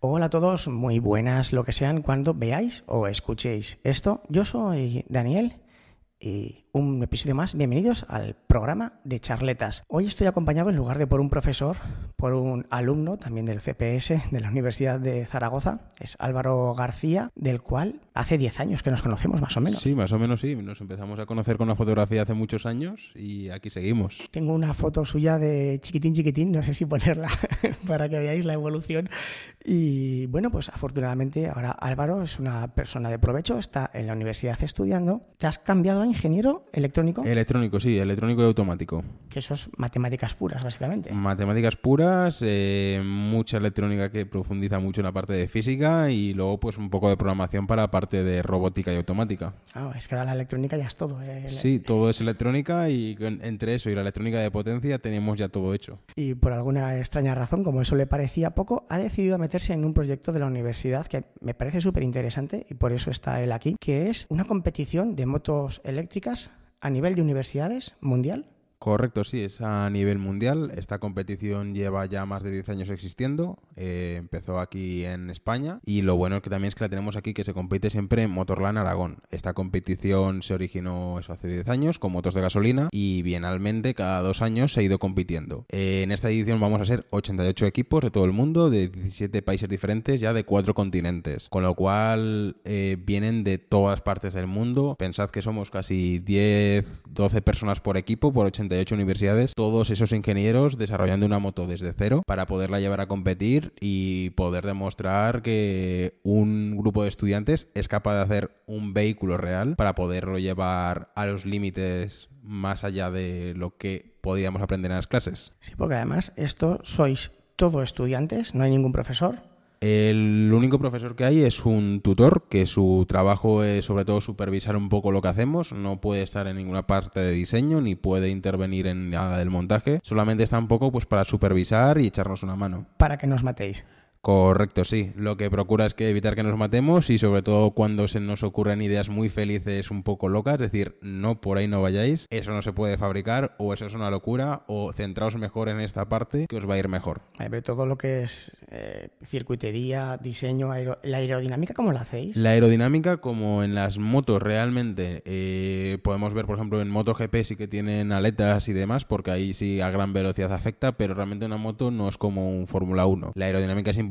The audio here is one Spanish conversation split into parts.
Hola a todos, muy buenas lo que sean cuando veáis o escuchéis esto. Yo soy Daniel y un episodio más. Bienvenidos al programa de charletas. Hoy estoy acompañado en lugar de por un profesor, por un alumno también del CPS de la Universidad de Zaragoza. Es Álvaro García, del cual hace 10 años que nos conocemos más o menos. Sí, más o menos sí. Nos empezamos a conocer con la fotografía hace muchos años y aquí seguimos. Tengo una foto suya de chiquitín chiquitín, no sé si ponerla para que veáis la evolución. Y bueno, pues afortunadamente ahora Álvaro es una persona de provecho, está en la universidad estudiando. ¿Te has cambiado a ingeniero electrónico? Electrónico, sí, electrónico y automático. Que eso es matemáticas puras, básicamente. Matemáticas puras, eh, mucha electrónica que profundiza mucho en la parte de física y luego pues un poco de programación para la parte de robótica y automática. Ah, es que ahora la electrónica ya es todo. ¿eh? Sí, todo es electrónica y entre eso y la electrónica de potencia tenemos ya todo hecho. Y por alguna extraña razón, como eso le parecía poco, ha decidido meterse en un proyecto de la universidad que me parece súper interesante y por eso está él aquí, que es una competición de motos eléctricas a nivel de universidades mundial. Correcto, sí, es a nivel mundial. Esta competición lleva ya más de 10 años existiendo. Eh, empezó aquí en España y lo bueno es que también es que la tenemos aquí que se compite siempre en Motorland Aragón. Esta competición se originó eso hace 10 años con motos de gasolina y bienalmente cada dos años se ha ido compitiendo. Eh, en esta edición vamos a ser 88 equipos de todo el mundo, de 17 países diferentes, ya de cuatro continentes. Con lo cual eh, vienen de todas partes del mundo. Pensad que somos casi 10, 12 personas por equipo, por 88 universidades. Todos esos ingenieros desarrollando una moto desde cero para poderla llevar a competir y poder demostrar que un grupo de estudiantes es capaz de hacer un vehículo real para poderlo llevar a los límites más allá de lo que podíamos aprender en las clases. Sí, porque además esto sois todo estudiantes, no hay ningún profesor. El único profesor que hay es un tutor, que su trabajo es sobre todo supervisar un poco lo que hacemos, no puede estar en ninguna parte de diseño ni puede intervenir en nada del montaje, solamente está un poco pues para supervisar y echarnos una mano. Para que nos matéis. Correcto, sí. Lo que procura es que evitar que nos matemos y sobre todo cuando se nos ocurren ideas muy felices un poco locas, es decir, no por ahí no vayáis, eso no se puede fabricar o eso es una locura o centraos mejor en esta parte que os va a ir mejor. Eh, pero todo lo que es eh, circuitería, diseño, la aerodinámica, ¿cómo la hacéis? La aerodinámica, como en las motos realmente, eh, podemos ver, por ejemplo, en MotoGP sí que tienen aletas y demás, porque ahí sí a gran velocidad afecta, pero realmente una moto no es como un Fórmula 1. La aerodinámica es importante,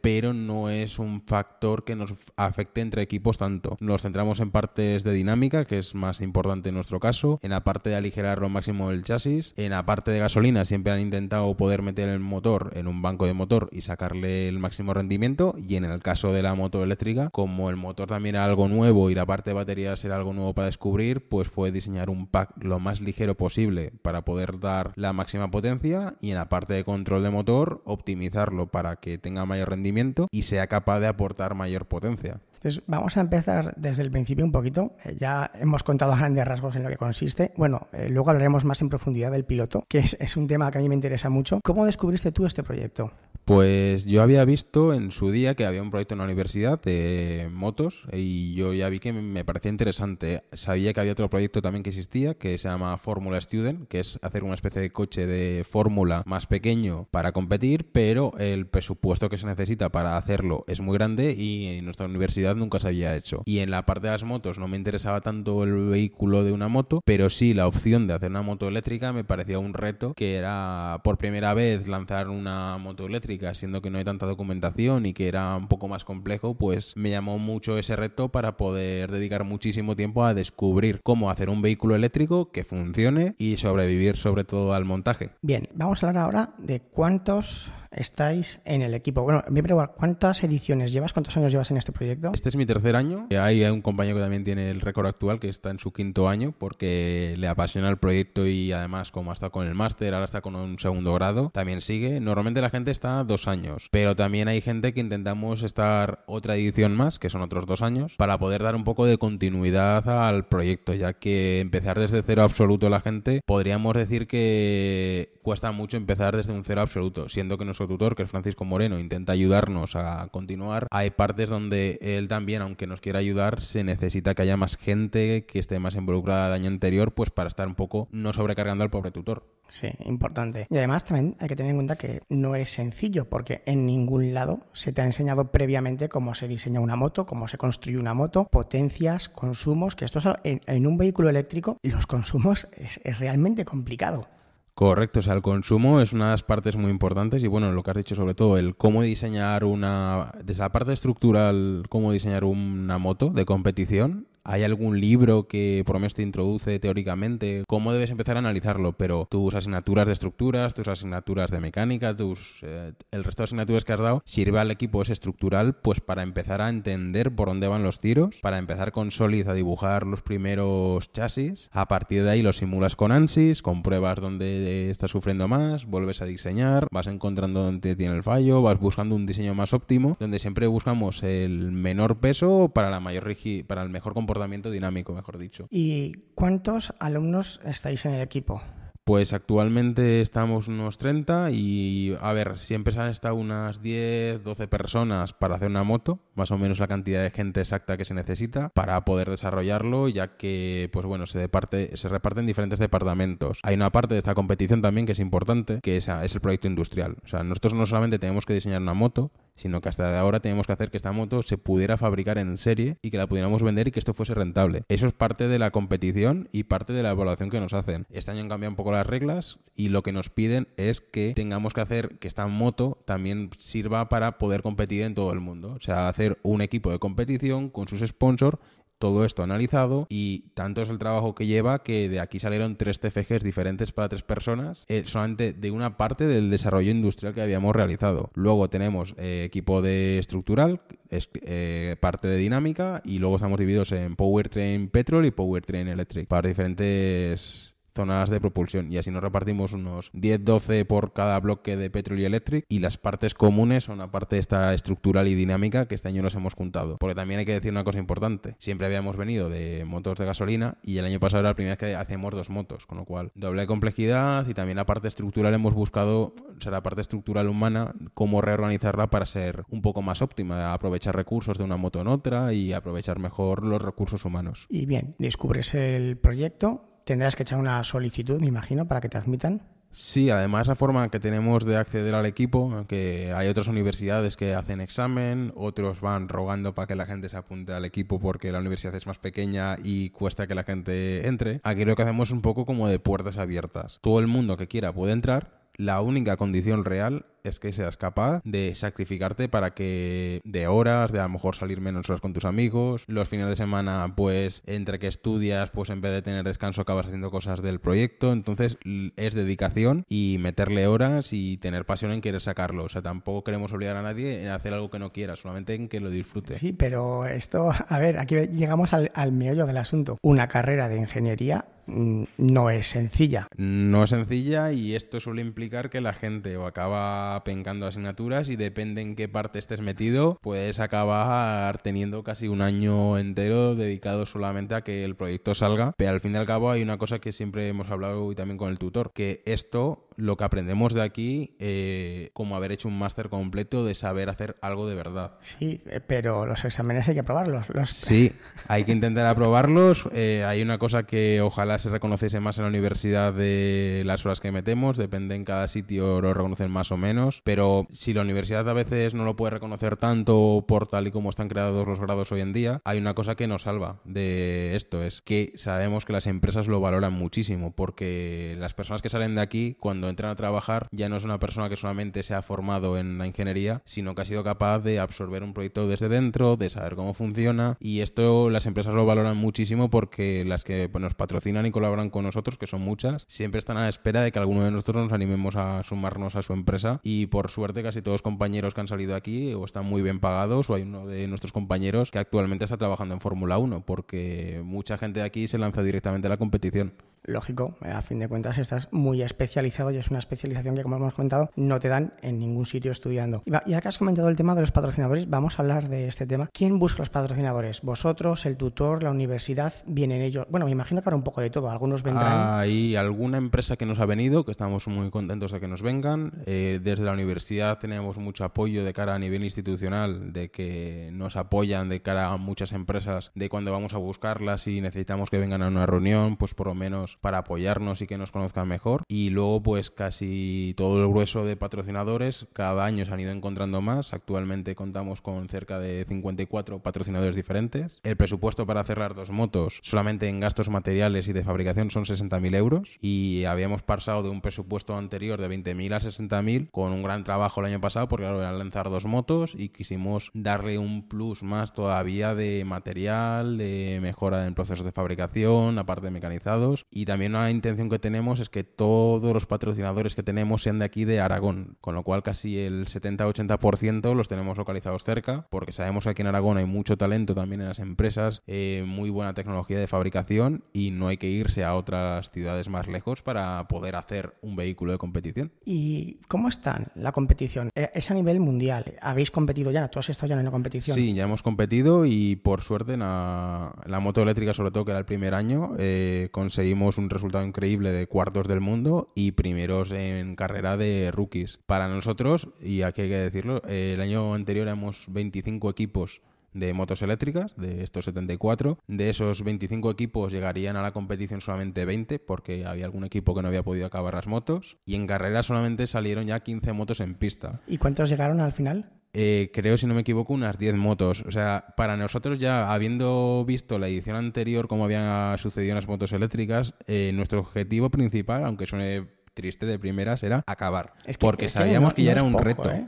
pero no es un factor que nos afecte entre equipos tanto. Nos centramos en partes de dinámica, que es más importante en nuestro caso, en la parte de aligerar lo máximo el chasis, en la parte de gasolina siempre han intentado poder meter el motor en un banco de motor y sacarle el máximo rendimiento, y en el caso de la moto eléctrica, como el motor también era algo nuevo y la parte de baterías era algo nuevo para descubrir, pues fue diseñar un pack lo más ligero posible para poder dar la máxima potencia y en la parte de control de motor optimizarlo para que tenga mayor rendimiento y sea capaz de aportar mayor potencia. Entonces, vamos a empezar desde el principio un poquito. Eh, ya hemos contado a grandes rasgos en lo que consiste. Bueno, eh, luego hablaremos más en profundidad del piloto, que es, es un tema que a mí me interesa mucho. ¿Cómo descubriste tú este proyecto? Pues yo había visto en su día que había un proyecto en la universidad de motos y yo ya vi que me parecía interesante. Sabía que había otro proyecto también que existía que se llama Fórmula Student, que es hacer una especie de coche de fórmula más pequeño para competir, pero el presupuesto que se necesita para hacerlo es muy grande y en nuestra universidad nunca se había hecho. Y en la parte de las motos no me interesaba tanto el vehículo de una moto, pero sí la opción de hacer una moto eléctrica me parecía un reto que era por primera vez lanzar una moto eléctrica siendo que no hay tanta documentación y que era un poco más complejo, pues me llamó mucho ese reto para poder dedicar muchísimo tiempo a descubrir cómo hacer un vehículo eléctrico que funcione y sobrevivir sobre todo al montaje. Bien, vamos a hablar ahora de cuántos estáis en el equipo. Bueno, me pregunto, ¿cuántas ediciones llevas? ¿Cuántos años llevas en este proyecto? Este es mi tercer año. Hay un compañero que también tiene el récord actual, que está en su quinto año, porque le apasiona el proyecto y además, como ha estado con el máster, ahora está con un segundo grado, también sigue. Normalmente la gente está dos años, pero también hay gente que intentamos estar otra edición más, que son otros dos años, para poder dar un poco de continuidad al proyecto, ya que empezar desde cero absoluto la gente, podríamos decir que cuesta mucho empezar desde un cero absoluto, siendo que nuestro nuestro tutor, que es Francisco Moreno, intenta ayudarnos a continuar, hay partes donde él también, aunque nos quiera ayudar, se necesita que haya más gente que esté más involucrada de año anterior, pues para estar un poco no sobrecargando al pobre tutor. Sí, importante. Y además también hay que tener en cuenta que no es sencillo, porque en ningún lado se te ha enseñado previamente cómo se diseña una moto, cómo se construye una moto, potencias, consumos, que esto en, un vehículo eléctrico, los consumos es, es realmente complicado. Correcto, o sea, el consumo es una de las partes muy importantes y bueno, lo que has dicho sobre todo, el cómo diseñar una, desde la parte estructural, cómo diseñar una moto de competición ¿Hay algún libro que por lo menos te introduce teóricamente cómo debes empezar a analizarlo? Pero tus asignaturas de estructuras, tus asignaturas de mecánica, tus eh, el resto de asignaturas que has dado sirve al equipo ese estructural pues para empezar a entender por dónde van los tiros, para empezar con Solid a dibujar los primeros chasis, a partir de ahí los simulas con ANSYS, con pruebas donde estás sufriendo más, vuelves a diseñar, vas encontrando dónde tiene el fallo, vas buscando un diseño más óptimo, donde siempre buscamos el menor peso para la mayor para el mejor comportamiento dinámico, mejor dicho. ¿Y cuántos alumnos estáis en el equipo? Pues actualmente estamos unos 30 y, a ver, siempre se han estado unas 10, 12 personas para hacer una moto, más o menos la cantidad de gente exacta que se necesita para poder desarrollarlo, ya que, pues bueno, se, departe, se reparte en diferentes departamentos. Hay una parte de esta competición también que es importante, que es, es el proyecto industrial. O sea, nosotros no solamente tenemos que diseñar una moto, sino que hasta ahora tenemos que hacer que esta moto se pudiera fabricar en serie y que la pudiéramos vender y que esto fuese rentable. Eso es parte de la competición y parte de la evaluación que nos hacen. Este año han cambiado un poco las reglas y lo que nos piden es que tengamos que hacer que esta moto también sirva para poder competir en todo el mundo. O sea, hacer un equipo de competición con sus sponsors todo esto analizado y tanto es el trabajo que lleva que de aquí salieron tres TFGs diferentes para tres personas eh, solamente de una parte del desarrollo industrial que habíamos realizado. Luego tenemos eh, equipo de estructural, eh, parte de dinámica y luego estamos divididos en Powertrain Petrol y Powertrain Electric para diferentes zonas de propulsión y así nos repartimos unos 10-12 por cada bloque de Petrol y Electric y las partes comunes son la parte esta estructural y dinámica que este año nos hemos juntado. Porque también hay que decir una cosa importante, siempre habíamos venido de motos de gasolina y el año pasado era la primera vez que hacemos dos motos, con lo cual doble complejidad y también la parte estructural hemos buscado, o sea, la parte estructural humana, cómo reorganizarla para ser un poco más óptima, aprovechar recursos de una moto en otra y aprovechar mejor los recursos humanos. Y bien, descubres el proyecto, tendrás que echar una solicitud, me imagino, para que te admitan. Sí, además la forma que tenemos de acceder al equipo, que hay otras universidades que hacen examen, otros van rogando para que la gente se apunte al equipo porque la universidad es más pequeña y cuesta que la gente entre. Aquí lo que hacemos es un poco como de puertas abiertas. Todo el mundo que quiera puede entrar. La única condición real es que seas capaz de sacrificarte para que de horas, de a lo mejor salir menos horas con tus amigos, los fines de semana, pues entre que estudias, pues en vez de tener descanso acabas haciendo cosas del proyecto, entonces es dedicación y meterle horas y tener pasión en querer sacarlo, o sea, tampoco queremos obligar a nadie en hacer algo que no quiera, solamente en que lo disfrute. Sí, pero esto, a ver, aquí llegamos al, al meollo del asunto. Una carrera de ingeniería no es sencilla. No es sencilla y esto suele implicar que la gente acaba pencando asignaturas y depende en qué parte estés metido, puedes acabar teniendo casi un año entero dedicado solamente a que el proyecto salga. Pero al fin y al cabo hay una cosa que siempre hemos hablado hoy también con el tutor, que esto lo que aprendemos de aquí, eh, como haber hecho un máster completo de saber hacer algo de verdad. Sí, eh, pero los exámenes hay que aprobarlos. Los... Sí, hay que intentar aprobarlos. Eh, hay una cosa que ojalá se reconociese más en la universidad de las horas que metemos, depende en cada sitio lo reconocen más o menos, pero si la universidad a veces no lo puede reconocer tanto por tal y como están creados los grados hoy en día, hay una cosa que nos salva de esto, es que sabemos que las empresas lo valoran muchísimo, porque las personas que salen de aquí, cuando entran a trabajar ya no es una persona que solamente se ha formado en la ingeniería, sino que ha sido capaz de absorber un proyecto desde dentro, de saber cómo funciona y esto las empresas lo valoran muchísimo porque las que pues, nos patrocinan y colaboran con nosotros, que son muchas, siempre están a la espera de que alguno de nosotros nos animemos a sumarnos a su empresa y por suerte casi todos los compañeros que han salido aquí o están muy bien pagados o hay uno de nuestros compañeros que actualmente está trabajando en Fórmula 1 porque mucha gente de aquí se lanza directamente a la competición. Lógico, a fin de cuentas estás muy especializado y es una especialización que, como hemos comentado, no te dan en ningún sitio estudiando. Y ahora que has comentado el tema de los patrocinadores, vamos a hablar de este tema. ¿Quién busca los patrocinadores? ¿Vosotros, el tutor, la universidad? ¿Vienen ellos? Bueno, me imagino que habrá un poco de todo. Algunos vendrán. Hay alguna empresa que nos ha venido, que estamos muy contentos de que nos vengan. Eh, desde la universidad tenemos mucho apoyo de cara a nivel institucional, de que nos apoyan de cara a muchas empresas, de cuando vamos a buscarlas y necesitamos que vengan a una reunión, pues por lo menos para apoyarnos y que nos conozcan mejor. Y luego, pues casi todo el grueso de patrocinadores, cada año se han ido encontrando más. Actualmente contamos con cerca de 54 patrocinadores diferentes. El presupuesto para cerrar dos motos solamente en gastos materiales y de fabricación son 60.000 euros y habíamos pasado de un presupuesto anterior de 20.000 a 60.000 con un gran trabajo el año pasado porque claro, eran lanzar dos motos y quisimos darle un plus más todavía de material, de mejora en procesos de fabricación, aparte de mecanizados y también una intención que tenemos es que todos los patrocinadores que tenemos sean de aquí de Aragón, con lo cual casi el 70-80% los tenemos localizados cerca porque sabemos que aquí en Aragón hay mucho talento también en las empresas, eh, muy buena tecnología de fabricación y no hay que irse a otras ciudades más lejos para poder hacer un vehículo de competición. ¿Y cómo está la competición? Eh, es a nivel mundial. ¿Habéis competido ya? ¿Tú has estado ya en una competición? Sí, ya hemos competido y por suerte en la, moto eléctrica, sobre todo que era el primer año, eh, conseguimos un resultado increíble de cuartos del mundo y primeros en carrera de rookies. Para nosotros, y aquí hay que decirlo, el año anterior éramos 25 equipos de motos eléctricas, de estos 74. De esos 25 equipos llegarían a la competición solamente 20 porque había algún equipo que no había podido acabar las motos. Y en carrera solamente salieron ya 15 motos en pista. ¿Y cuántos llegaron al final? Eh, creo, si no me equivoco, unas 10 motos. O sea, para nosotros ya, habiendo visto la edición anterior, cómo había sucedido en las motos eléctricas, eh, nuestro objetivo principal, aunque suene triste de primeras era acabar. porque sabíamos que, ya era un reto. ¿eh?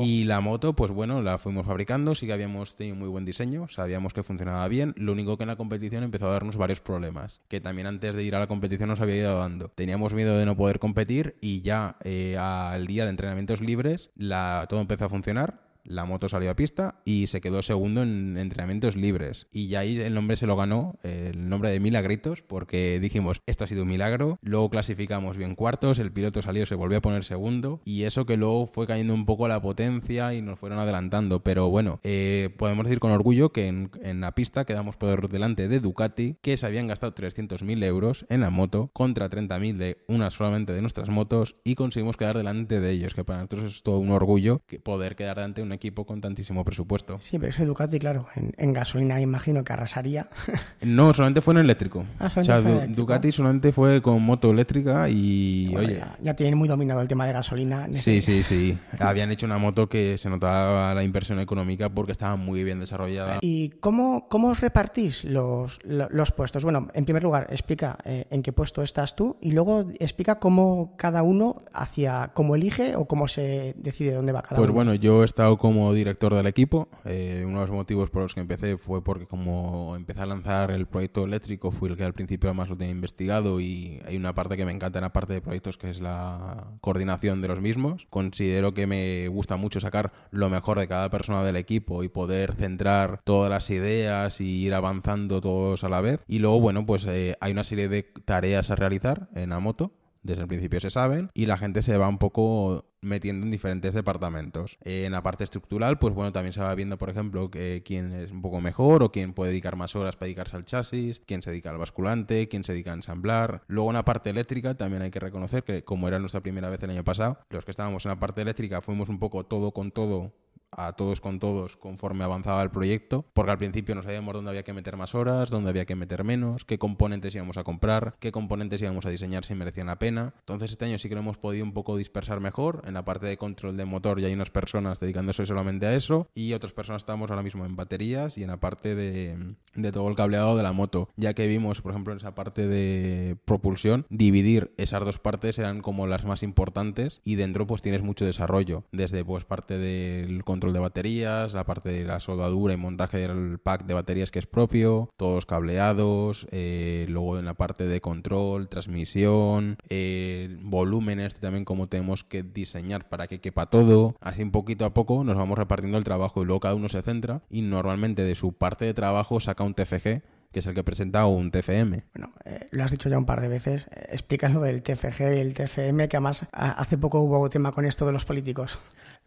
Y la moto, pues bueno, la fuimos fabricando, sí que habíamos tenido muy buen diseño, sabíamos que funcionaba bien. Lo único que en la competición empezó a darnos varios problemas, que también antes de ir a la competición nos había ido dando. Teníamos miedo de no poder competir y ya eh, al día de entrenamientos libres la, todo empezó a funcionar la moto salió a pista y se quedó segundo en entrenamientos libres. Y ya ahí el nombre se lo ganó, el nombre de Milagritos, porque dijimos, esto ha sido un milagro. Luego clasificamos bien cuartos, el piloto salió, se volvió a poner segundo. Y eso que luego fue cayendo un poco la potencia y nos fueron adelantando. Pero bueno, eh, podemos decir con orgullo que en, la pista quedamos por delante de Ducati, que se habían gastado 300.000 euros en la moto contra 30.000 de una solamente de nuestras motos y conseguimos quedar delante de ellos, que para nosotros es todo un orgullo poder quedar delante de una equipo con tantísimo presupuesto. Sí, pero ese Ducati, claro, en, gasolina imagino que arrasaría. no, solamente fue en eléctrico. Ah, o sea, Ducati solamente fue con moto eléctrica y, oye... Ya, tienen muy dominado el tema de gasolina. Sí, sí, sí. Habían hecho una moto que se notaba la inversión económica porque estaba muy bien desarrollada. ¿Y cómo, cómo os repartís los, los, puestos? Bueno, en primer lugar, explica eh, en qué puesto estás tú y luego explica cómo cada uno hacia cómo elige o cómo se decide dónde va cada pues uno. Pues bueno, yo he estado como director del equipo. Eh, uno de los motivos por los que empecé fue porque como empecé a lanzar el proyecto eléctrico, fui el que al principio más lo tenía investigado y hay una parte que me encanta en la parte de proyectos que es la coordinación de los mismos. Considero que me gusta mucho sacar lo mejor de cada persona del equipo y poder centrar todas las ideas y ir avanzando todos a la vez. Y luego, bueno, pues eh, hay una serie de tareas a realizar en la moto desde el principio se saben y la gente se va un poco metiendo en diferentes departamentos. en la parte estructural, pues bueno, también se va viendo, por ejemplo, que quién es un poco mejor o quién puede dedicar más horas para dedicarse al chasis, quién se dedica al basculante, quién se dedica a ensamblar. Luego en la parte eléctrica también hay que reconocer que como era nuestra primera vez el año pasado, los que estábamos en la parte eléctrica fuimos un poco todo con todo a todos con todos conforme avanzaba el proyecto, porque al principio no sabíamos dónde había que meter más horas, dónde había que meter menos, qué componentes íbamos a comprar, qué componentes íbamos a diseñar si merecían la pena. Entonces este año sí que lo hemos podido un poco dispersar mejor. En la parte de control de motor ya hay unas personas dedicándose solamente a eso y otras personas estamos ahora mismo en baterías y en la parte de, de todo el cableado de la moto, ya que vimos, por ejemplo, en esa parte de propulsión, dividir esas dos partes eran como las más importantes y dentro pues tienes mucho desarrollo, desde pues parte del control de baterías, la parte de la soldadura y montaje del pack de baterías que es propio, todos cableados, eh, luego en la parte de control, transmisión, eh, volúmenes también como tenemos que diseñar para que quepa todo. Así un poquito a poco nos vamos repartiendo el trabajo y luego cada uno se centra y normalmente de su parte de trabajo saca un TFG que es el que presenta un TFM. Bueno, eh, lo has dicho ya un par de veces. Eh, explica lo del TFG y el TFM, que además hace poco hubo tema con esto de los políticos.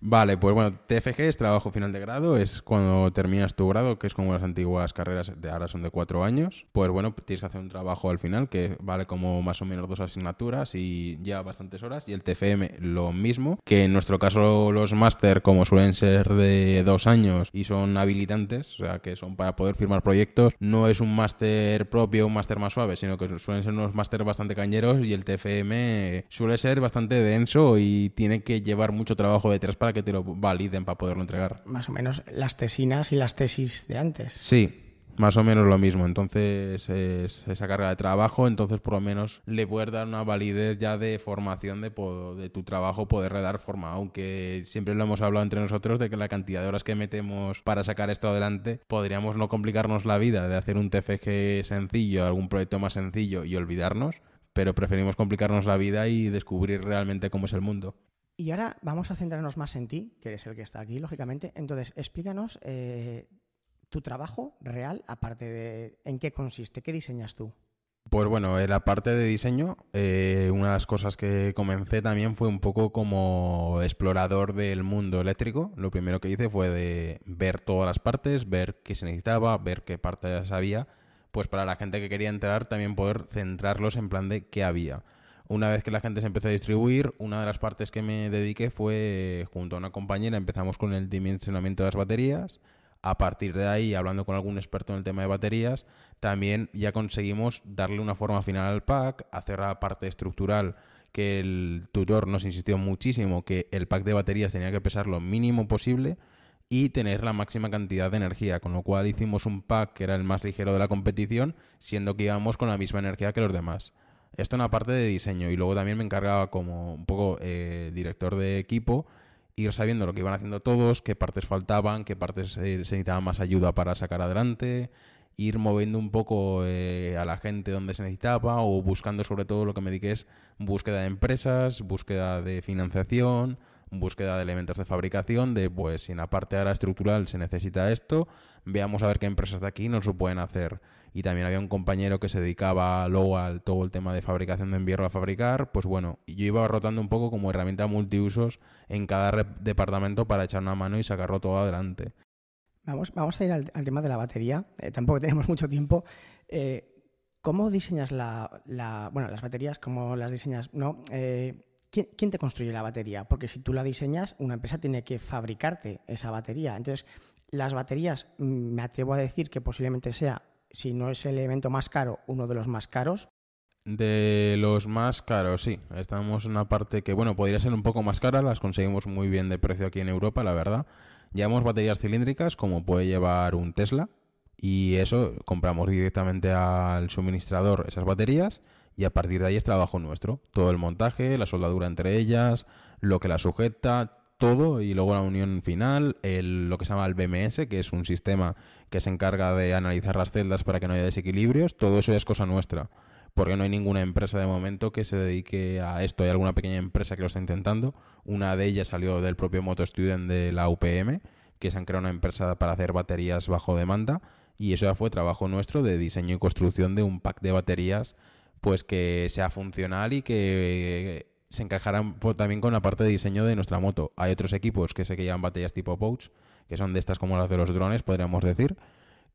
Vale, pues bueno, TFG es trabajo final de grado, es cuando terminas tu grado, que es como las antiguas carreras de ahora son de cuatro años. Pues bueno, tienes que hacer un trabajo al final que vale como más o menos dos asignaturas y lleva bastantes horas. Y el TFM lo mismo, que en nuestro caso los máster como suelen ser de dos años y son habilitantes, o sea que son para poder firmar proyectos, no es un máster propio, un máster más suave, sino que suelen ser unos máster bastante cañeros y el TFM suele ser bastante denso y tiene que llevar mucho trabajo detrás para que te lo validen para poderlo entregar. Más o menos las tesinas y las tesis de antes. Sí, más o menos lo mismo. Entonces, es esa carga de trabajo, entonces por lo menos le puedes dar una validez ya de formación de, de tu trabajo, poder redar forma. Aunque siempre lo hemos hablado entre nosotros de que la cantidad de horas que metemos para sacar esto adelante, podríamos no complicarnos la vida de hacer un TFG sencillo, algún proyecto más sencillo y olvidarnos pero preferimos complicarnos la vida y descubrir realmente cómo es el mundo. Y ahora vamos a centrarnos más en ti, que eres el que está aquí, lógicamente. Entonces, explícanos eh, tu trabajo real, aparte de en qué consiste, qué diseñas tú. Pues bueno, en la parte de diseño, eh, una de las cosas que comencé también fue un poco como explorador del mundo eléctrico. Lo primero que hice fue de ver todas las partes, ver qué se necesitaba, ver qué partes había, pues para la gente que quería entrar también poder centrarlos en plan de qué había. Una vez que la gente se empezó a distribuir, una de las partes que me dediqué fue, junto a una compañera, empezamos con el dimensionamiento de las baterías. A partir de ahí, hablando con algún experto en el tema de baterías, también ya conseguimos darle una forma final al pack, hacer la parte estructural que el tutor nos insistió muchísimo que el pack de baterías tenía que pesar lo mínimo posible y tener la máxima cantidad de energía, con lo cual hicimos un pack que era el más ligero de la competición, siendo que íbamos con la misma energía que los demás. Esto en la parte de diseño. Y luego también me encargaba como un poco eh, director de equipo ir sabiendo lo que iban haciendo todos, qué partes faltaban, qué partes eh, se necesitaba más ayuda para sacar adelante, ir moviendo un poco eh, a la gente donde se necesitaba o buscando sobre todo lo que me dediqué es búsqueda de empresas, búsqueda de financiación, búsqueda de elementos de fabricación, de pues si en la parte ahora estructural se necesita esto, veamos a ver qué empresas de aquí nos lo pueden hacer. Y también había un compañero que se dedicaba luego al todo el tema de fabricación de envierro a fabricar, pues bueno, yo iba rotando un poco como herramienta multiusos en cada departamento para echar una mano y sacarlo todo adelante. Vamos, vamos a ir al, tema de la batería, eh, tampoco tenemos mucho tiempo. Eh, ¿Cómo diseñas la, bueno, las baterías? ¿Cómo las diseñas? No, eh, ¿quién, te construye la batería? Porque si tú la diseñas, una empresa tiene que fabricarte esa batería. Entonces, las baterías, mm, me atrevo a decir que posiblemente sea, si no es el elemento más caro, uno de los más caros. De los más caros, sí. Estamos en una parte que, bueno, podría ser un poco más cara, las conseguimos muy bien de precio aquí en Europa, la verdad. Llevamos baterías cilíndricas, como puede llevar un Tesla, y eso compramos directamente al suministrador esas baterías y a partir de ahí es trabajo nuestro. Todo el montaje, la soldadura entre ellas, lo que la sujeta, todo y luego la unión final, lo que se llama el BMS, que es un sistema que se encarga de analizar las celdas para que no haya desequilibrios, todo eso es cosa nuestra. Porque no hay ninguna empresa de momento que se dedique a esto. Hay alguna pequeña empresa que lo está intentando. Una de ellas salió del propio Moto Student de la UPM, que se han creado una empresa para hacer baterías bajo demanda. Y eso ya fue trabajo nuestro de diseño y construcción de un pack de baterías pues que sea funcional y que se encajarán también con la parte de diseño de nuestra moto. Hay otros equipos que sé que llevan baterías tipo Pouch, que son de estas como las de los drones, podríamos decir,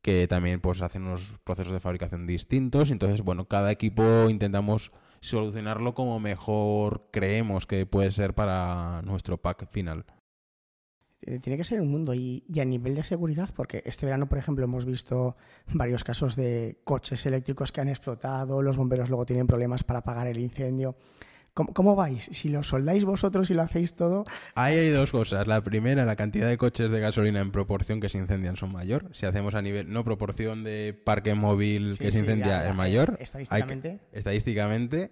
que también pues hacen unos procesos de fabricación distintos. Entonces, bueno, cada equipo intentamos solucionarlo como mejor creemos que puede ser para nuestro pack final. Eh, tiene que ser un mundo. Y, a nivel de seguridad, porque este verano, por ejemplo, hemos visto varios casos de coches eléctricos que han explotado, los bomberos luego tienen problemas para apagar el incendio. ¿Cómo, vais? Si lo soldáis vosotros y lo hacéis todo. Ahí hay dos cosas. La primera, la cantidad de coches de gasolina en proporción que se incendian son mayor. Si hacemos a nivel, no proporción de parque móvil que se incendia es mayor. Estadísticamente. estadísticamente.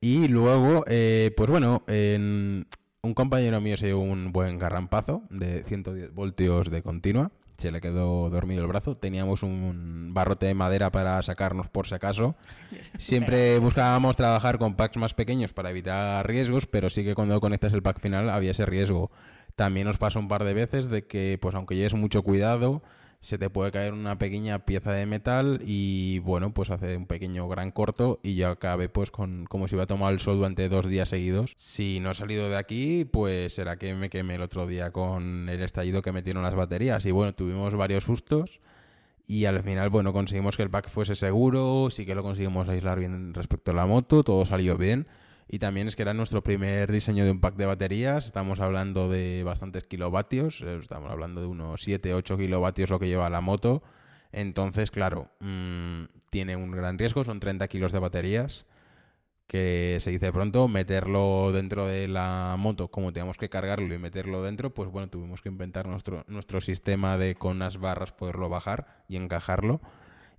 Y luego, eh, pues bueno, en, un compañero mío se dio un buen garrampazo de 110 voltios de continua. Se le quedó dormido el brazo. Teníamos un barrote de madera para sacarnos por si acaso. Siempre buscábamos trabajar con packs más pequeños para evitar riesgos, pero sí que cuando conectas el pack final había ese riesgo. También nos pasó un par de veces de que, pues aunque lleves mucho cuidado, se te puede caer una pequeña pieza de metal y bueno, pues hace un pequeño gran corto y ya acabe pues con como si hubiera tomado el sol durante dos días seguidos. Si no he salido de aquí, pues será que me quemé el otro día con el estallido que metieron las baterías y bueno, tuvimos varios sustos. Y al final, bueno, conseguimos que el pack fuese seguro, sí que lo conseguimos aislar bien respecto a la moto, todo salió bien. Y también es que era nuestro primer diseño de un pack de baterías. Estamos hablando de bastantes kilovatios. Eh, estamos hablando de unos 7, 8 kilovatios lo que lleva la moto. Entonces, claro, mm, tiene un gran riesgo. Son 30 kilos de baterías. Que se dice pronto, meterlo dentro de la moto, como teníamos que cargarlo y meterlo dentro, pues bueno, tuvimos que inventar nuestro, nuestro sistema de con unas barras poderlo bajar y encajarlo.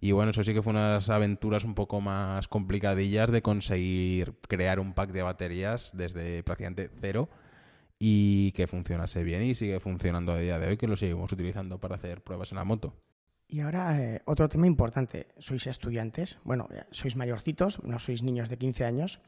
Y bueno, eso sí que fue unas aventuras un poco más complicadillas de conseguir crear un pack de baterías desde prácticamente cero y que funcionase bien y sigue funcionando a día de hoy, que lo seguimos utilizando para hacer pruebas en la moto. Y ahora eh, otro tema importante, sois estudiantes, bueno, sois mayorcitos, no sois niños de 15 años,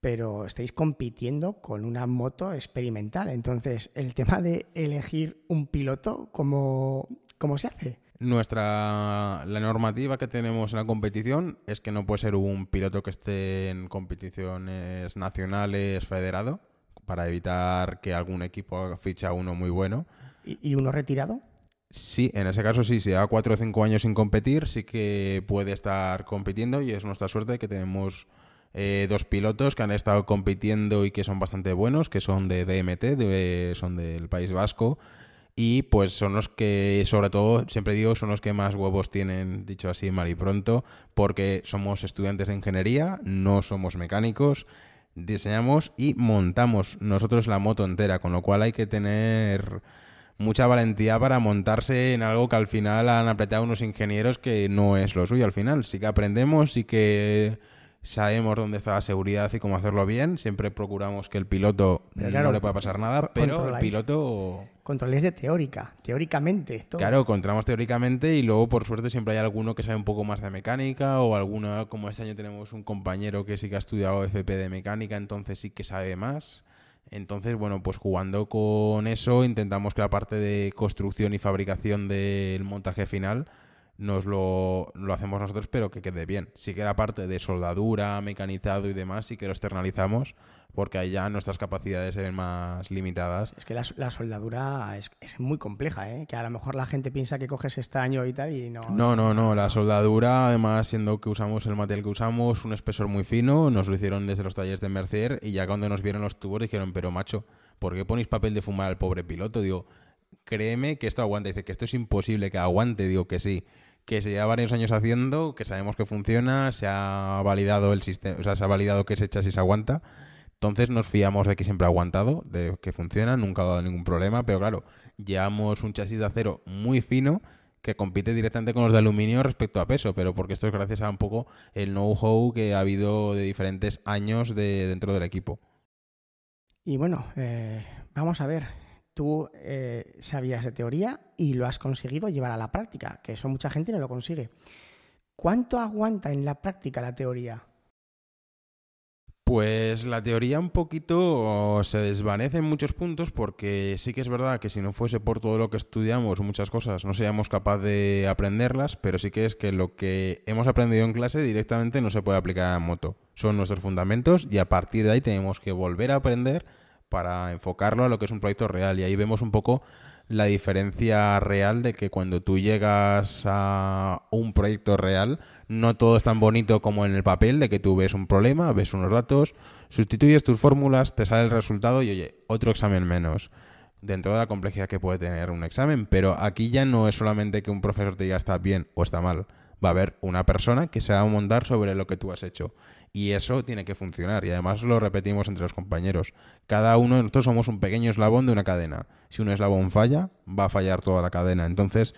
pero estáis compitiendo con una moto experimental. Entonces, el tema de elegir un piloto, ¿cómo, cómo se hace? Nuestra la normativa que tenemos en la competición es que no puede ser un piloto que esté en competiciones nacionales federado para evitar que algún equipo ficha uno muy bueno. ¿Y, uno retirado? Sí, en ese caso sí, si da cuatro o cinco años sin competir, sí que puede estar compitiendo y es nuestra suerte que tenemos eh, dos pilotos que han estado compitiendo y que son bastante buenos, que son de DMT, son del País Vasco y pues son los que, sobre todo, siempre digo, son los que más huevos tienen, dicho así mal y pronto, porque somos estudiantes de ingeniería, no somos mecánicos, diseñamos y montamos nosotros la moto entera, con lo cual hay que tener mucha valentía para montarse en algo que al final han apretado unos ingenieros que no es lo suyo al final. Sí que aprendemos, sí que sabemos dónde está la seguridad y cómo hacerlo bien. Siempre procuramos que el piloto no le pueda pasar nada, pero el piloto... Controles de teórica, teóricamente. Claro, controlamos teóricamente y luego por suerte siempre hay alguno que sabe un poco más de mecánica o alguna, como este año tenemos un compañero que sí que ha estudiado FP de mecánica, entonces sí que sabe más. Entonces, bueno, pues jugando con eso intentamos que la parte de construcción y fabricación del montaje final nos lo, lo, hacemos nosotros, pero que quede bien. Sí que la parte de soldadura, mecanizado y demás, sí que lo externalizamos, porque ahí ya nuestras capacidades se ven más limitadas. Es que la, soldadura es, es, muy compleja, ¿eh? que a lo mejor la gente piensa que coges estaño y tal y no... No, no, no, la soldadura, además, siendo que usamos el material que usamos, un espesor muy fino, nos lo hicieron desde los talleres de Mercier y ya cuando nos vieron los tubos dijeron, pero macho, ¿por qué ponéis papel de fumar al pobre piloto? Digo, créeme que esto aguanta. Dice que esto es imposible que aguante. Digo que sí que se lleva varios años haciendo, que sabemos que funciona, se ha validado el sistema, o sea, se ha validado que se echa si se aguanta. Entonces nos fiamos de que siempre ha aguantado, de que funciona, nunca ha dado ningún problema, pero claro, llevamos un chasis de acero muy fino que compite directamente con los de aluminio respecto a peso, pero porque esto es gracias a un poco el know-how que ha habido de diferentes años de, dentro del equipo. Y bueno, eh, vamos a ver, tú eh, sabías de teoría y lo has conseguido llevar a la práctica, que eso mucha gente no lo consigue. ¿Cuánto aguanta en la práctica la teoría? Pues la teoría un poquito se desvanece en muchos puntos porque sí que es verdad que si no fuese por todo lo que estudiamos, muchas cosas, no seríamos capaces de aprenderlas, pero sí que es que lo que hemos aprendido en clase directamente no se puede aplicar a la moto. Son nuestros fundamentos y a partir de ahí tenemos que volver a aprender para enfocarlo a lo que es un proyecto real. Y ahí vemos un poco la diferencia real de que cuando tú llegas a un proyecto real, no todo es tan bonito como en el papel, de que tú ves un problema, ves unos datos, sustituyes tus fórmulas, te sale el resultado y oye, otro examen menos dentro de la complejidad que puede tener un examen. Pero aquí ya no es solamente que un profesor te diga está bien o está mal. Va a haber una persona que se va a montar sobre lo que tú has hecho. Y eso tiene que funcionar. Y además lo repetimos entre los compañeros. Cada uno de nosotros somos un pequeño eslabón de una cadena. Si un eslabón falla, va a fallar toda la cadena. Entonces,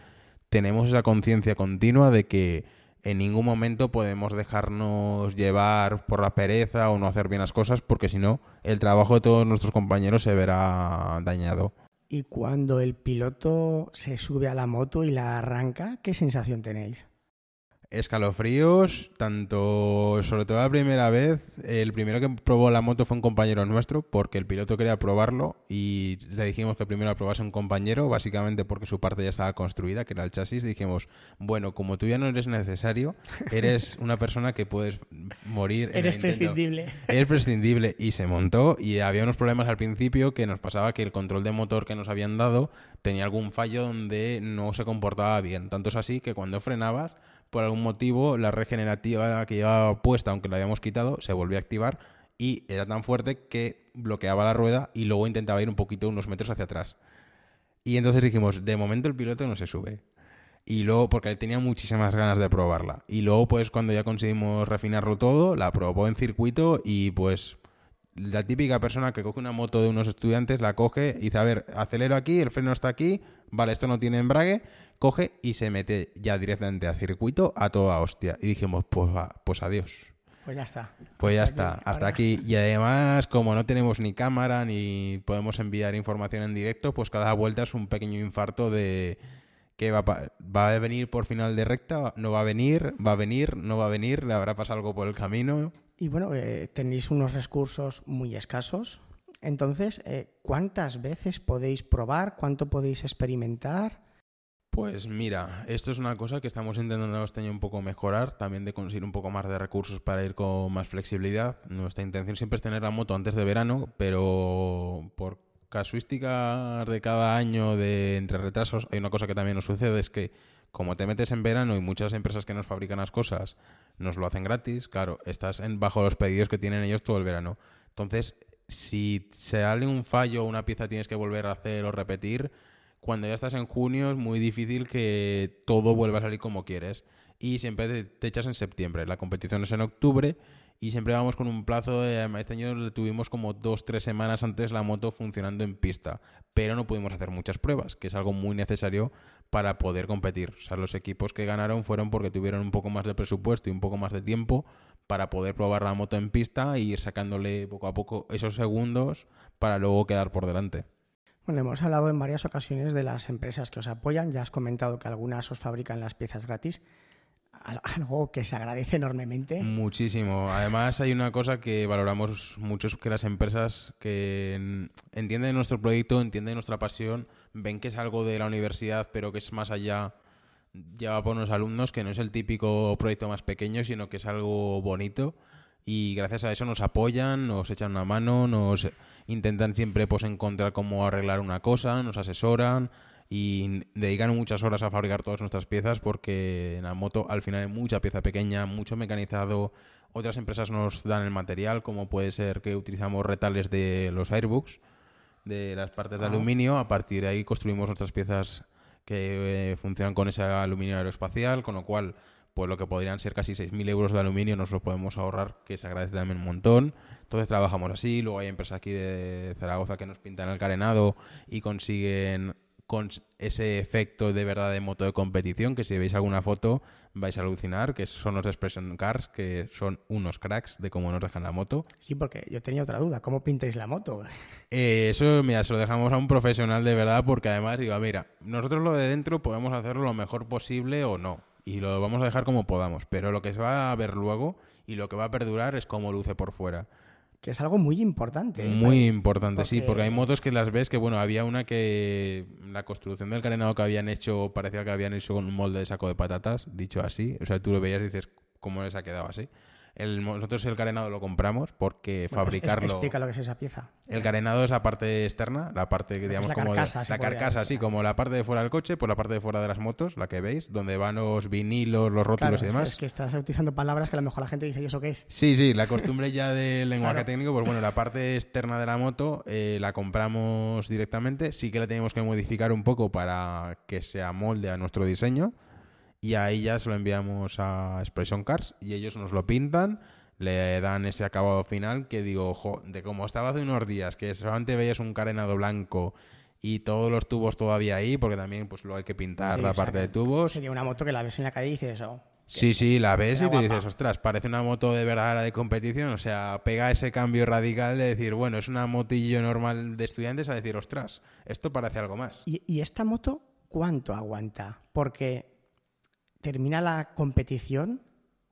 tenemos esa conciencia continua de que en ningún momento podemos dejarnos llevar por la pereza o no hacer bien las cosas, porque si no, el trabajo de todos nuestros compañeros se verá dañado. Y cuando el piloto se sube a la moto y la arranca, ¿qué sensación tenéis? Escalofríos, tanto, sobre todo la primera vez, el primero que probó la moto fue un compañero nuestro, porque el piloto quería probarlo y le dijimos que primero la probase un compañero, básicamente porque su parte ya estaba construida, que era el chasis. Dijimos, bueno, como tú ya no eres necesario, eres una persona que puedes morir. eres prescindible. Eres prescindible y se montó y había unos problemas al principio que nos pasaba que el control de motor que nos habían dado tenía algún fallo donde no se comportaba bien. Tanto es así que cuando frenabas por algún motivo la regenerativa que llevaba puesta, aunque la habíamos quitado, se volvió a activar y era tan fuerte que bloqueaba la rueda y luego intentaba ir un poquito, unos metros hacia atrás. Y entonces dijimos, de momento el piloto no se sube. Y luego, porque tenía muchísimas ganas de probarla. Y luego, pues cuando ya conseguimos refinarlo todo, la probó en circuito y pues la típica persona que coge una moto de unos estudiantes, la coge y dice, a ver, acelero aquí, el freno está aquí, vale, esto no tiene embrague, coge y se mete ya directamente a circuito a toda hostia. Y dijimos, pues, pues adiós. Pues ya está. Pues ya está, hasta aquí. Y además, como no tenemos ni cámara ni podemos enviar información en directo, pues cada vuelta es un pequeño infarto de que va, va a venir por final de recta, no va a venir, va a venir, no va a venir, le habrá pasado algo por el camino. Y bueno, eh, tenéis unos recursos muy escasos. Entonces, eh, ¿cuántas veces podéis probar? ¿Cuánto podéis experimentar? Pues mira, esto es una cosa que estamos intentando este año un poco mejorar, también de conseguir un poco más de recursos para ir con más flexibilidad. Nuestra intención siempre es tener la moto antes de verano, pero por casuísticas de cada año de entre retrasos, hay una cosa que también nos sucede, es que como te metes en verano y muchas empresas que nos fabrican las cosas nos lo hacen gratis, claro, estás en, bajo los pedidos que tienen ellos todo el verano. Entonces, si se sale un fallo una pieza tienes que volver a hacer o repetir, cuando ya estás en junio es muy difícil que todo vuelva a salir como quieres. Y siempre te, echas en septiembre. La competición es en octubre y siempre vamos con un plazo. De, este año tuvimos como dos, tres semanas antes la moto funcionando en pista, pero no pudimos hacer muchas pruebas, que es algo muy necesario para poder competir. O sea, los equipos que ganaron fueron porque tuvieron un poco más de presupuesto y un poco más de tiempo para poder probar la moto en pista e ir sacándole poco a poco esos segundos para luego quedar por delante. Bueno, hemos hablado en varias ocasiones de las empresas que os apoyan, ya has comentado que algunas os fabrican las piezas gratis, algo que se agradece enormemente. Muchísimo. Además hay una cosa que valoramos mucho, es que las empresas que entienden nuestro proyecto, entienden nuestra pasión, ven que es algo de la universidad, pero que es más allá, lleva por unos alumnos, que no es el típico proyecto más pequeño, sino que es algo bonito y gracias a eso nos apoyan, nos echan una mano, nos intentan siempre pues encontrar cómo arreglar una cosa, nos asesoran y dedican muchas horas a fabricar todas nuestras piezas porque en la moto al final hay mucha pieza pequeña, mucho mecanizado. Otras empresas nos dan el material, como puede ser que utilizamos retales de los airbooks, de las partes de ah. aluminio. A partir de ahí construimos nuestras piezas que eh, funcionan con ese aluminio aeroespacial, con lo cual pues lo que podrían ser casi 6.000 euros de aluminio nos lo podemos ahorrar, que se agradece también un montón. Entonces trabajamos así, luego hay empresas aquí de Zaragoza que nos pintan el carenado y consiguen con ese efecto de verdad de moto de competición, que si veis alguna foto vais a alucinar, que son los Expression Cars, que son unos cracks de cómo nos dejan la moto. Sí, porque yo tenía otra duda, ¿cómo pintáis la moto? Eh, eso, mira, se lo dejamos a un profesional de verdad, porque además digo, mira, nosotros lo de dentro podemos hacerlo lo mejor posible o no y lo vamos a dejar como podamos. Pero lo que se va a ver luego y lo que va a perdurar es cómo luce por fuera. Que es algo muy importante. ¿eh? Muy importante, sí, porque hay motos que las ves que, bueno, había una que la construcción del carenado que habían hecho parecía que habían hecho con un molde de saco de patatas, dicho así. O sea, tú lo veías y dices, ¿cómo les ha quedado así? Nosotros el carenado lo compramos porque fabricarlo. explica lo que es esa pieza. El carenado es la parte externa, la parte, digamos, la como. Carcasa, la carcasa, sí, como la parte de fuera del coche, pues la parte de fuera de las motos, la que veis, donde van los vinilos, los rótulos y demás. Es que estás utilizando palabras que a lo mejor la gente dice, ¿y eso qué es? Sí, sí, la costumbre ya del lenguaje técnico, pues bueno, la parte externa de la moto eh, la compramos directamente. Sí que la tenemos que modificar un poco para que se amolde a nuestro diseño y ahí ya se lo enviamos a Expression Cars y ellos nos lo pintan, le dan ese acabado final que digo, ojo, de como estaba hace unos días, que solamente veías un carenado blanco y todos los tubos todavía ahí, porque también pues lo hay que pintar la parte de tubos. Sería una moto que la ves en la calle y dices, oh, Sí, sí, la ves y te dices, ostras, parece una moto de verdad de competición. O sea, pega ese cambio radical de decir, bueno, es una motillo normal de estudiantes a decir, ostras, esto parece algo más. ¿Y, y esta moto cuánto aguanta? Porque termina la competición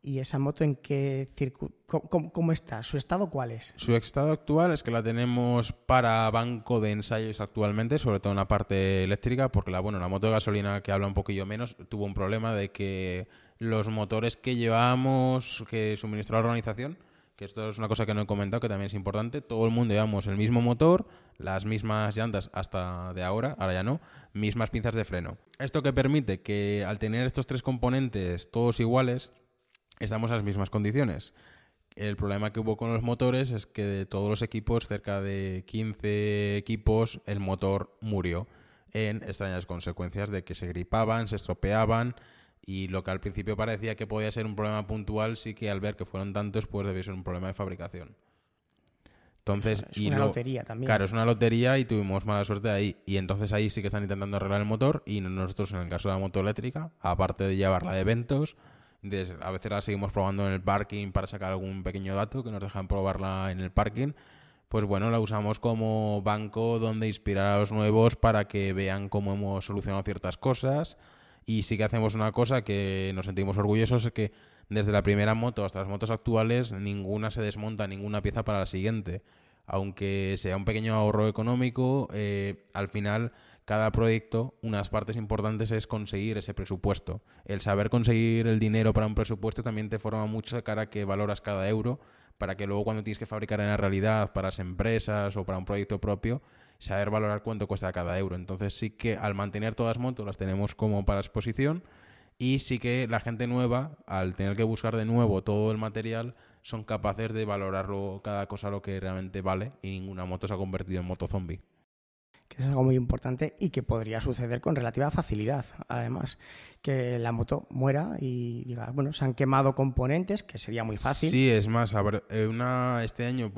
¿Y esa moto en qué circuito? ¿Cómo, está? ¿Su estado cuál es? Su estado actual es que la tenemos para banco de ensayos actualmente, sobre todo en la parte eléctrica, porque la, bueno, la moto de gasolina que habla un poquillo menos tuvo un problema de que los motores que llevábamos, que suministró la organización, que esto es una cosa que no he comentado, que también es importante, todo el mundo llevamos el mismo motor, las mismas llantas hasta de ahora, ahora ya no, mismas pinzas de freno. Esto que permite que al tener estos tres componentes todos iguales, estamos en las mismas condiciones. El problema que hubo con los motores es que de todos los equipos, cerca de 15 equipos, el motor murió en extrañas consecuencias de que se gripaban, se estropeaban y lo que al principio parecía que podía ser un problema puntual, sí que al ver que fueron tantos, pues debió ser un problema de fabricación. Entonces, es una lotería también. Claro, es una lotería y tuvimos mala suerte ahí. Y entonces ahí sí que están intentando arreglar el motor y nosotros en el caso de la moto eléctrica, aparte de llevarla de eventos, a veces la seguimos probando en el parking para sacar algún pequeño dato que nos dejan probarla en el parking. Pues bueno, la usamos como banco donde inspirar a los nuevos para que vean cómo hemos solucionado ciertas cosas. Y sí que hacemos una cosa que nos sentimos orgullosos, es que desde la primera moto hasta las motos actuales, ninguna se desmonta, ninguna pieza para la siguiente. Aunque sea un pequeño ahorro económico, eh, al final cada proyecto, unas partes importantes es conseguir ese presupuesto. El saber conseguir el dinero para un presupuesto también te forma mucho de cara a que valoras cada euro para que luego cuando tienes que fabricar en la realidad para las empresas o para un proyecto propio, saber valorar cuánto cuesta cada euro. Entonces sí que al mantener todas las motos las tenemos como para exposición y sí que la gente nueva, al tener que buscar de nuevo todo el material, son capaces de valorarlo cada cosa lo que realmente vale y ninguna moto se ha convertido en moto zombie que es algo muy importante y que podría suceder con relativa facilidad. Además, que la moto muera y diga, bueno, se han quemado componentes, que sería muy fácil. Sí, es más, eh, una, este año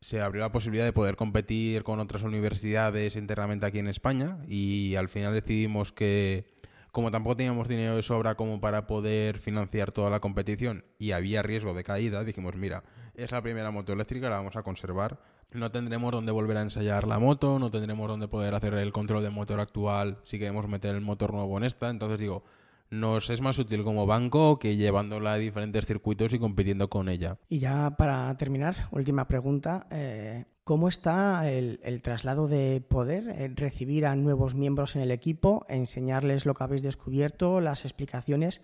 se abrió la posibilidad de poder competir con otras universidades internamente aquí en España y al final decidimos que, como tampoco teníamos dinero de sobra como para poder financiar toda la competición y había riesgo de caída, dijimos, mira, es la primera moto eléctrica, la vamos a conservar no tendremos donde volver a ensayar la moto, no tendremos donde poder hacer el control del motor actual si queremos meter el motor nuevo en esta. Entonces digo, nos es más útil como banco que llevándola a diferentes circuitos y compitiendo con ella. Y ya para terminar, última pregunta. Eh, ¿Cómo está el, traslado de poder, eh, recibir a nuevos miembros en el equipo, enseñarles lo que habéis descubierto, las explicaciones?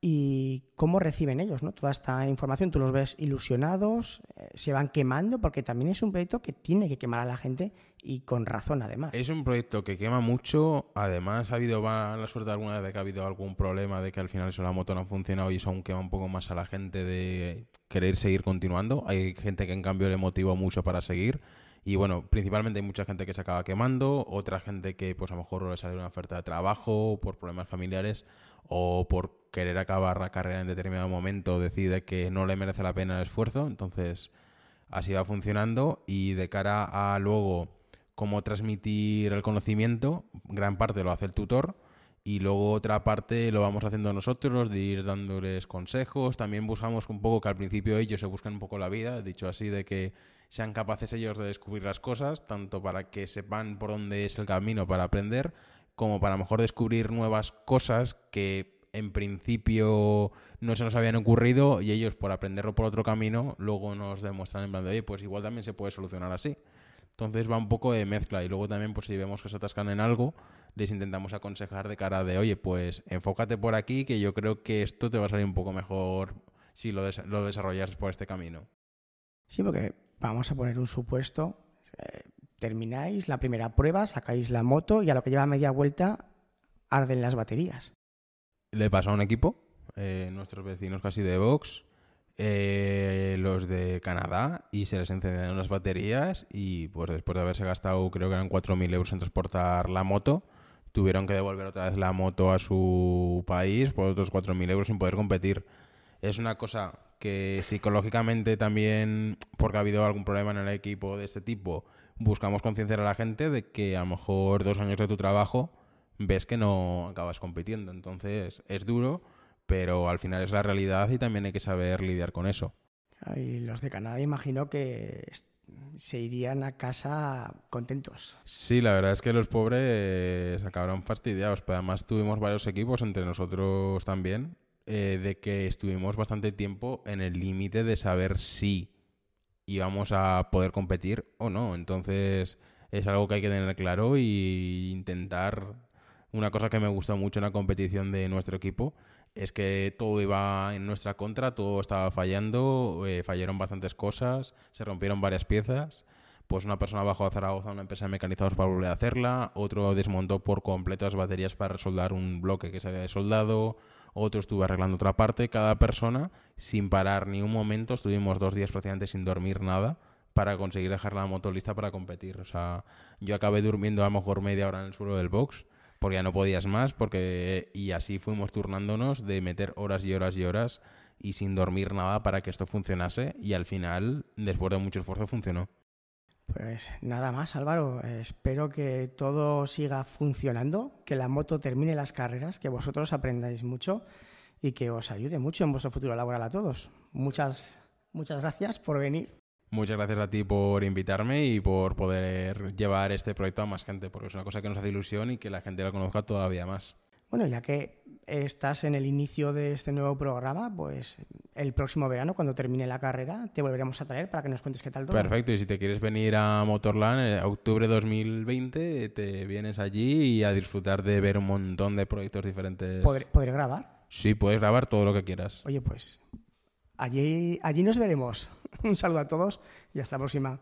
Y cómo reciben ellos ¿no? toda esta información. Tú los ves ilusionados, eh, se van quemando, porque también es un proyecto que tiene que quemar a la gente y con razón además. Es un proyecto que quema mucho, además ha habido la suerte alguna vez de que ha habido algún problema de que al final eso la moto no ha funcionado y eso aún quema un poco más a la gente de querer seguir continuando. Hay gente que en cambio le motiva mucho para seguir. Y bueno, principalmente hay mucha gente que se acaba quemando, otra gente que pues a lo mejor le sale una oferta de trabajo por problemas familiares o por querer acabar la carrera en determinado momento decide que no le merece la pena el esfuerzo. Entonces, así va funcionando y de cara a luego cómo transmitir el conocimiento, gran parte lo hace el tutor y luego otra parte lo vamos haciendo nosotros, de ir dándoles consejos. También buscamos un poco que al principio ellos se busquen un poco la vida, dicho así, de que sean capaces ellos de descubrir las cosas, tanto para que sepan por dónde es el camino para aprender, como para mejor descubrir nuevas cosas que en principio no se nos habían ocurrido y ellos por aprenderlo por otro camino luego nos demuestran en plan de, oye, pues igual también se puede solucionar así. Entonces va un poco de mezcla y luego también pues si vemos que se atascan en algo, les intentamos aconsejar de cara de, oye, pues enfócate por aquí que yo creo que esto te va a salir un poco mejor si lo, desarrollas por este camino. Sí, porque vamos a poner un supuesto. Eh, termináis la primera prueba, sacáis la moto y a lo que lleva media vuelta arden las baterías. Le pasa a un equipo, eh, nuestros vecinos casi de Vox, eh, los de Canadá, y se les encendieron las baterías y pues después de haberse gastado creo que eran 4.000 euros en transportar la moto, tuvieron que devolver otra vez la moto a su país por otros 4.000 euros sin poder competir. Es una cosa que psicológicamente también, porque ha habido algún problema en el equipo de este tipo, buscamos concienciar a la gente de que a lo mejor dos años de tu trabajo ves que no acabas compitiendo. Entonces es duro, pero al final es la realidad y también hay que saber lidiar con eso. Y los de Canadá imagino que se irían a casa contentos. Sí, la verdad es que los pobres acabaron fastidiados, pero además tuvimos varios equipos, entre nosotros también, eh, de que estuvimos bastante tiempo en el límite de saber si íbamos a poder competir o no. Entonces es algo que hay que tener claro y intentar. Una cosa que me gustó mucho en la competición de nuestro equipo es que todo iba en nuestra contra, todo estaba fallando, eh, fallaron bastantes cosas, se rompieron varias piezas. Pues una persona bajó a Zaragoza una empresa de mecanizados para volver a hacerla, otro desmontó por completo las baterías para resoldar un bloque que se había desoldado, otro estuvo arreglando otra parte. Cada persona, sin parar ni un momento, estuvimos dos días prácticamente sin dormir nada para conseguir dejar la moto lista para competir. O sea, yo acabé durmiendo a lo mejor media hora en el suelo del box porque ya no podías más, porque y así fuimos turnándonos de meter horas y horas y horas y sin dormir nada para que esto funcionase y al final, después de mucho esfuerzo, funcionó. Pues nada más, Álvaro. Espero que todo siga funcionando, que la moto termine las carreras, que vosotros aprendáis mucho y que os ayude mucho en vuestro futuro laboral a todos. Muchas, muchas gracias por venir. Muchas gracias a ti por invitarme y por poder llevar este proyecto a más gente, porque es una cosa que nos hace ilusión y que la gente lo conozca todavía más. Bueno, ya que estás en el inicio de este nuevo programa, pues el próximo verano, cuando termine la carrera, te volveremos a traer para que nos cuentes qué tal todo. Perfecto, y si te quieres venir a Motorland en octubre de 2020, te vienes allí y a disfrutar de ver un montón de proyectos diferentes. ¿Podré, ¿podré grabar? Sí, puedes grabar todo lo que quieras. Oye, pues allí, allí nos veremos. Un saludo a todos y hasta la próxima.